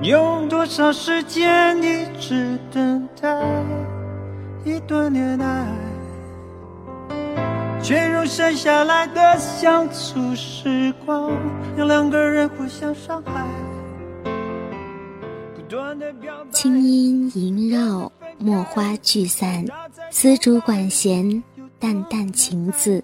用多少时间一直等待一段恋爱，却用剩下来的相处时光，让两个人互相伤害。不断地表白清音萦绕，墨花聚散，丝竹管弦，淡淡情字。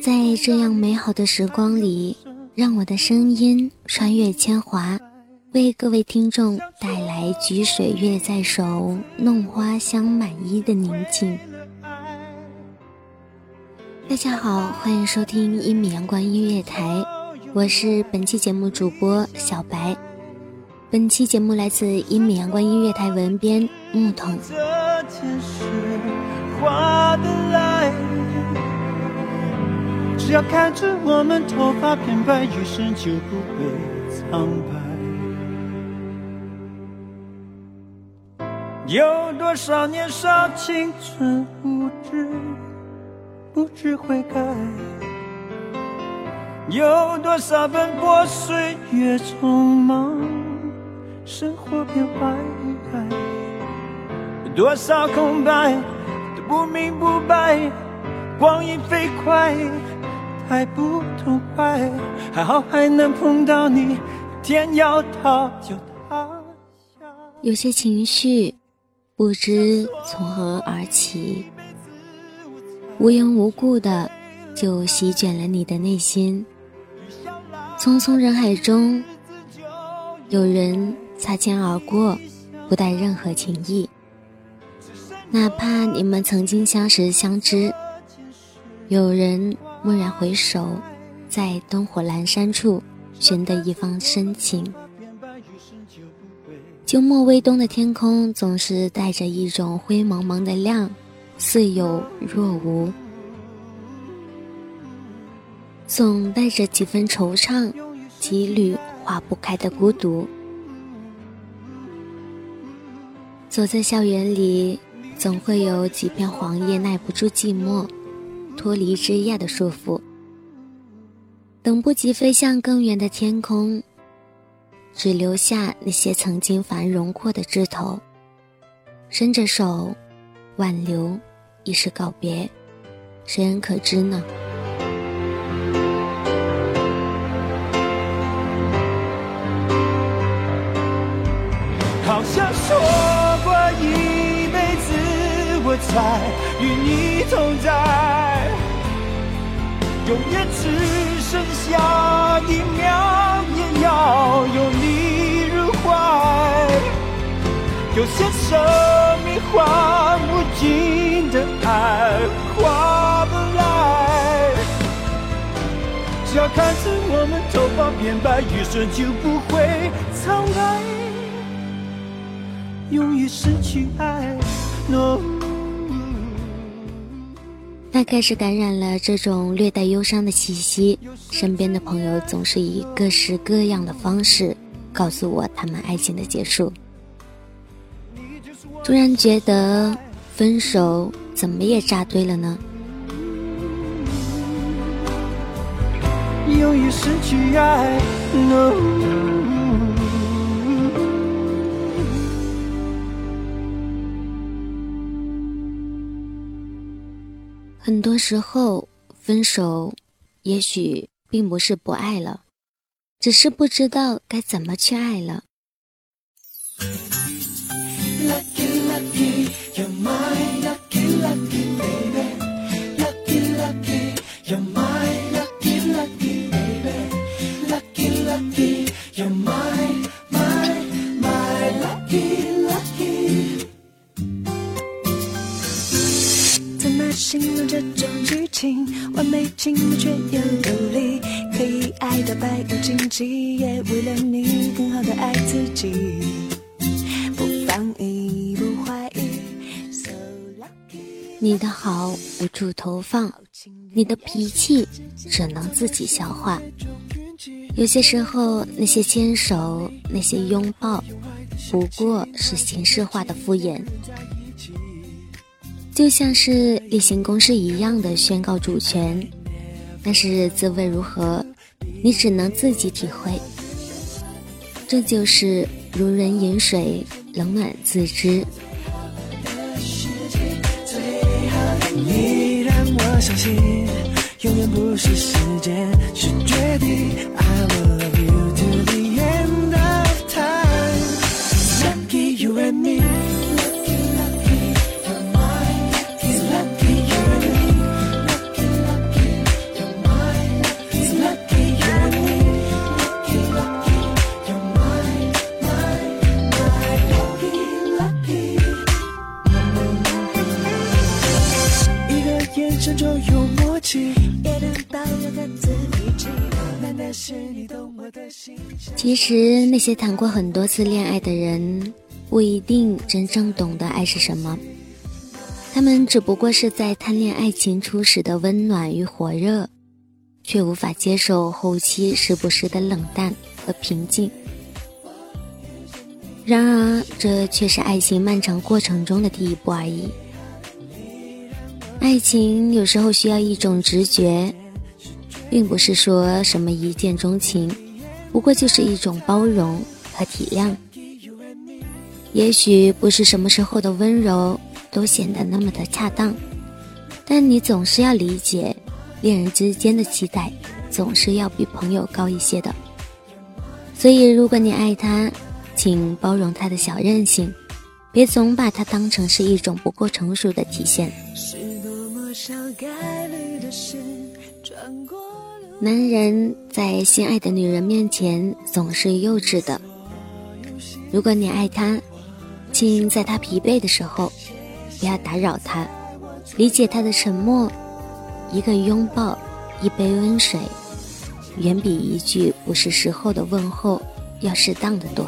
在这样美好的时光里，让我的声音穿越铅华，为各位听众带来“举水月在手，弄花香满衣”的宁静。大家好，欢迎收听一米阳光音乐台，我是本期节目主播小白。本期节目来自一米阳光音乐台文编木桶。只要看着我们头发变白，余生就不会苍白。有多少年少青春无知，不知悔改？有多少奔波岁月匆忙，生活变坏？有多少空白都不明不白，光阴飞快，太不痛快。还好还能碰到你，天要塌就塌下。有些情绪不知从何而起，无缘无故的就席卷了你的内心。匆匆人海中，有人擦肩而过，不带任何情意。哪怕你们曾经相识相知，有人蓦然回首，在灯火阑珊处寻得一方深情。秋末微冬的天空总是带着一种灰蒙蒙的亮，似有若无，总带着几分惆怅，几缕化不开的孤独。走在校园里，总会有几片黄叶耐不住寂寞，脱离枝桠的束缚，等不及飞向更远的天空。只留下那些曾经繁荣过的枝头，伸着手挽留，已是告别，谁人可知呢？好像说过一辈子，我才与你同在，永远只剩下一秒，也要拥你入怀。有些生命换不尽的爱，划不来。只要看着我们头发变白，余生就不会苍白。容易失去爱。No，他开始感染了这种略带忧伤的气息，身边的朋友总是以各式各样的方式告诉我他们爱情的结束。突然觉得分手怎么也扎堆了呢？由于失去爱，no。很多时候，分手也许并不是不爱了，只是不知道该怎么去爱了。也为了你更好的爱自己，不放逸不怀疑。你的好无处投放，你的脾气只能自己消化。有些时候，那些牵手，那些拥抱，不过是形式化的敷衍。就像是例行公事一样的宣告主权，但是滋味如何，你只能自己体会。这就是如人饮水，冷暖自知。你让我相信，永远不是时间，是决定。其实，那些谈过很多次恋爱的人，不一定真正懂得爱是什么。他们只不过是在贪恋爱情初始的温暖与火热，却无法接受后期时不时的冷淡和平静。然而，这却是爱情漫长过程中的第一步而已。爱情有时候需要一种直觉，并不是说什么一见钟情，不过就是一种包容和体谅。也许不是什么时候的温柔都显得那么的恰当，但你总是要理解，恋人之间的期待总是要比朋友高一些的。所以，如果你爱他，请包容他的小任性，别总把他当成是一种不够成熟的体现。是多么小概率的事转过男人在心爱的女人面前总是幼稚的。如果你爱他，请在他疲惫的时候不要打扰他，理解他的沉默。一个拥抱，一杯温水，远比一句不是时候的问候要适当的多。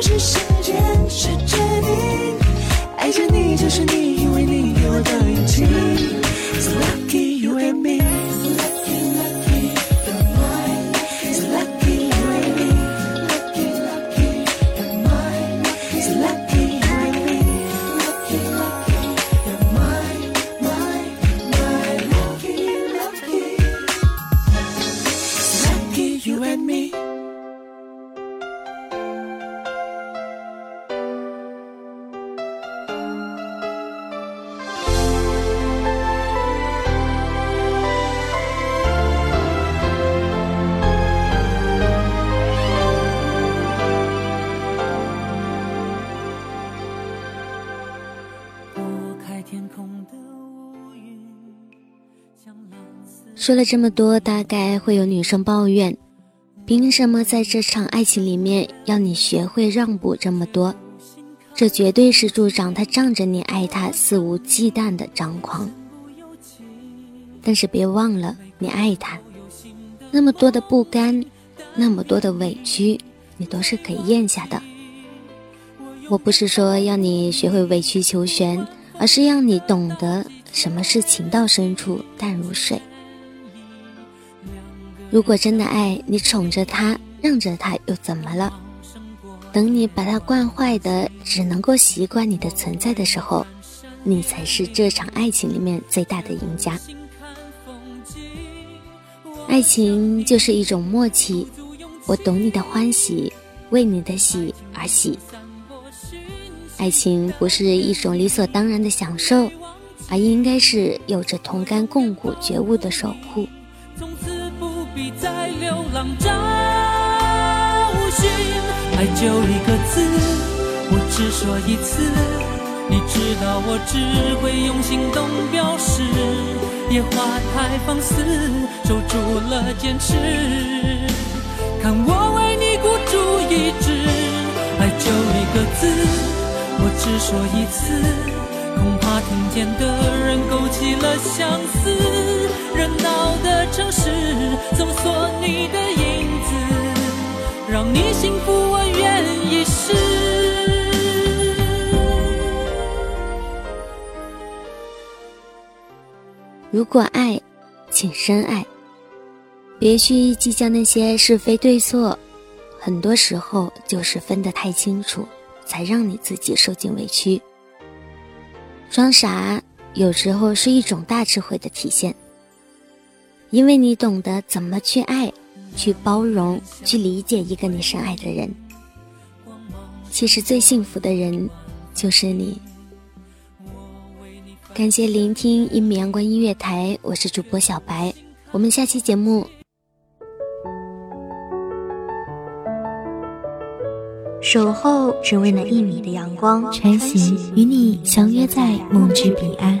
是时间，是决定。爱着你就是你，因为你给我的勇气。So lucky 说了这么多，大概会有女生抱怨：凭什么在这场爱情里面要你学会让步这么多？这绝对是助长他仗着你爱他肆无忌惮的张狂。但是别忘了，你爱他，那么多的不甘，那么多的委屈，你都是可以咽下的。我不是说要你学会委曲求全，而是让你懂得什么是情到深处淡如水。如果真的爱你，宠着他，让着他，又怎么了？等你把他惯坏的，只能够习惯你的存在的时候，你才是这场爱情里面最大的赢家。爱情就是一种默契，我懂你的欢喜，为你的喜而喜。爱情不是一种理所当然的享受，而应该是有着同甘共苦觉悟的守护。从此不必再流浪找寻，爱就一个字，我只说一次，你知道我只会用行动表示。野花太放肆，守住了坚持。看我为你孤注一掷，爱就一个字，我只说一次，恐怕听见的人勾起了相思。热闹的城市，搜索你的影子，让你幸福，我愿意试。如果爱，请深爱，别去计较那些是非对错。很多时候就是分得太清楚，才让你自己受尽委屈。装傻有时候是一种大智慧的体现，因为你懂得怎么去爱，去包容，去理解一个你深爱的人。其实最幸福的人，就是你。感谢聆听一米阳光音乐台，我是主播小白，我们下期节目。守候只为那一米的阳光，穿行与你相约在梦之彼岸。